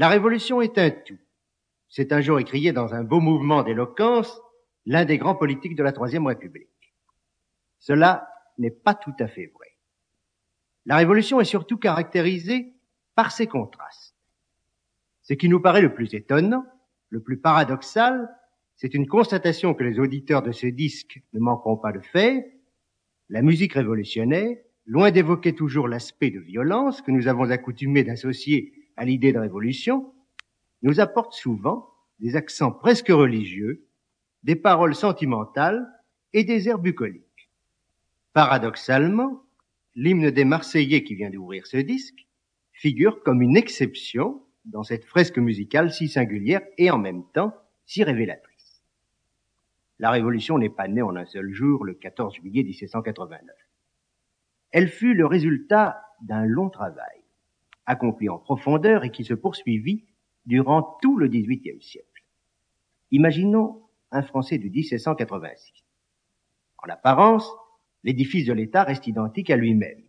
La révolution est un tout. C'est un jour écrié dans un beau mouvement d'éloquence l'un des grands politiques de la Troisième République. Cela n'est pas tout à fait vrai. La révolution est surtout caractérisée par ses contrastes. Ce qui nous paraît le plus étonnant, le plus paradoxal, c'est une constatation que les auditeurs de ce disque ne manqueront pas de faire. La musique révolutionnaire, loin d'évoquer toujours l'aspect de violence que nous avons accoutumé d'associer à l'idée de révolution, nous apporte souvent des accents presque religieux, des paroles sentimentales et des airs bucoliques. Paradoxalement, l'hymne des Marseillais qui vient d'ouvrir ce disque figure comme une exception dans cette fresque musicale si singulière et en même temps si révélatrice. La révolution n'est pas née en un seul jour, le 14 juillet 1789. Elle fut le résultat d'un long travail accompli en profondeur et qui se poursuivit durant tout le XVIIIe siècle. Imaginons un Français de 1786. En apparence, l'édifice de l'État reste identique à lui-même.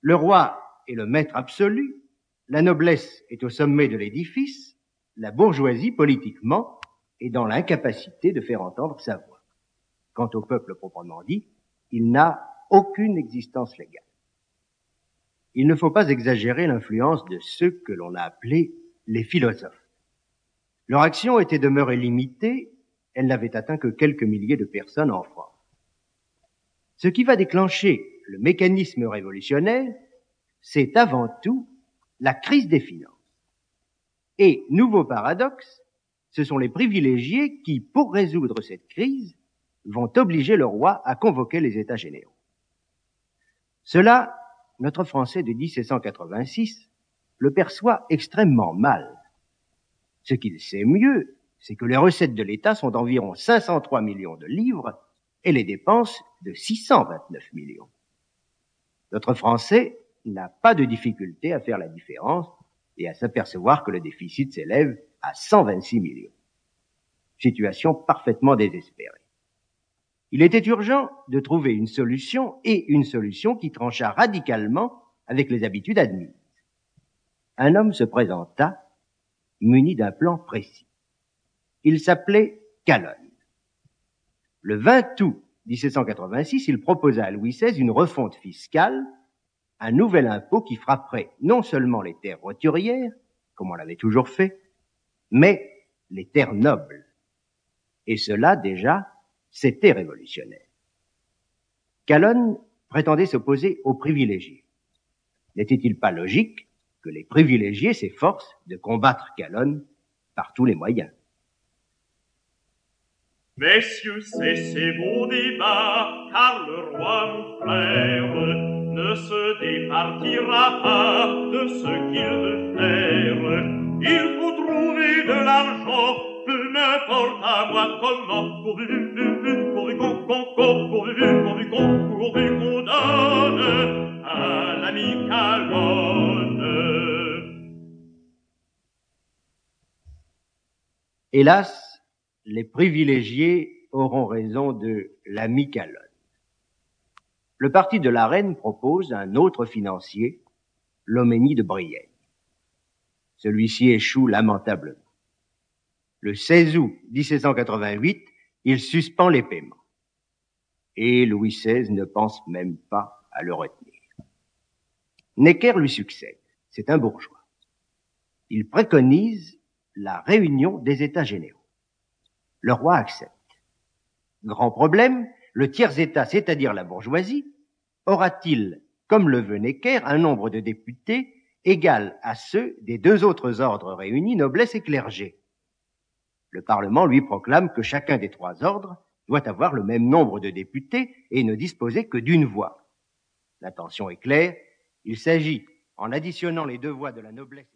Le roi est le maître absolu, la noblesse est au sommet de l'édifice, la bourgeoisie, politiquement, est dans l'incapacité de faire entendre sa voix. Quant au peuple proprement dit, il n'a aucune existence légale il ne faut pas exagérer l'influence de ceux que l'on a appelés les philosophes. Leur action était demeurée limitée, elle n'avait atteint que quelques milliers de personnes en France. Ce qui va déclencher le mécanisme révolutionnaire, c'est avant tout la crise des finances. Et, nouveau paradoxe, ce sont les privilégiés qui, pour résoudre cette crise, vont obliger le roi à convoquer les États généraux. Cela notre Français de 1786 le perçoit extrêmement mal. Ce qu'il sait mieux, c'est que les recettes de l'État sont d'environ 503 millions de livres et les dépenses de 629 millions. Notre Français n'a pas de difficulté à faire la différence et à s'apercevoir que le déficit s'élève à 126 millions. Situation parfaitement désespérée. Il était urgent de trouver une solution et une solution qui trancha radicalement avec les habitudes admises. Un homme se présenta muni d'un plan précis. Il s'appelait Calonne. Le 20 août 1786, il proposa à Louis XVI une refonte fiscale, un nouvel impôt qui frapperait non seulement les terres roturières, comme on l'avait toujours fait, mais les terres nobles. Et cela déjà c'était révolutionnaire. Calonne prétendait s'opposer aux privilégiés. N'était-il pas logique que les privilégiés s'efforcent de combattre Calonne par tous les moyens? Messieurs, cessez vos débats, car le roi frère ne se départira pas de ce qu'il veut. Hélas, les privilégiés auront raison de l'ami Calonne. Le parti de la reine propose un autre financier, Loménie de Brienne. Celui-ci échoue lamentablement. Le 16 août 1788, il suspend les paiements. Et Louis XVI ne pense même pas à le retenir. Necker lui succède. C'est un bourgeois. Il préconise la réunion des États généraux. Le roi accepte. Grand problème, le tiers-État, c'est-à-dire la bourgeoisie, aura-t-il, comme le veut Necker, un nombre de députés égal à ceux des deux autres ordres réunis, noblesse et clergé? Le Parlement lui proclame que chacun des trois ordres doit avoir le même nombre de députés et ne disposer que d'une voix. L'intention est claire, il s'agit, en additionnant les deux voix de la noblesse